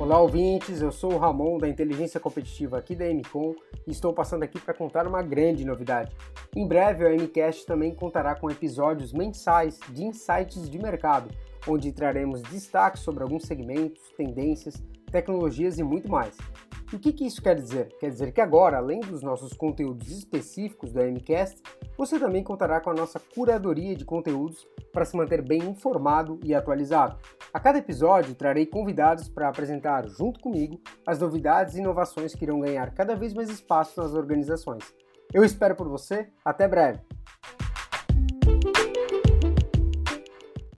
Olá, ouvintes. Eu sou o Ramon da Inteligência Competitiva aqui da MCOM e estou passando aqui para contar uma grande novidade. Em breve, o MCast também contará com episódios mensais de insights de mercado, onde traremos destaques sobre alguns segmentos, tendências, tecnologias e muito mais. O que, que isso quer dizer? Quer dizer que agora, além dos nossos conteúdos específicos do MCast, você também contará com a nossa curadoria de conteúdos para se manter bem informado e atualizado. A cada episódio, trarei convidados para apresentar, junto comigo, as novidades e inovações que irão ganhar cada vez mais espaço nas organizações. Eu espero por você, até breve!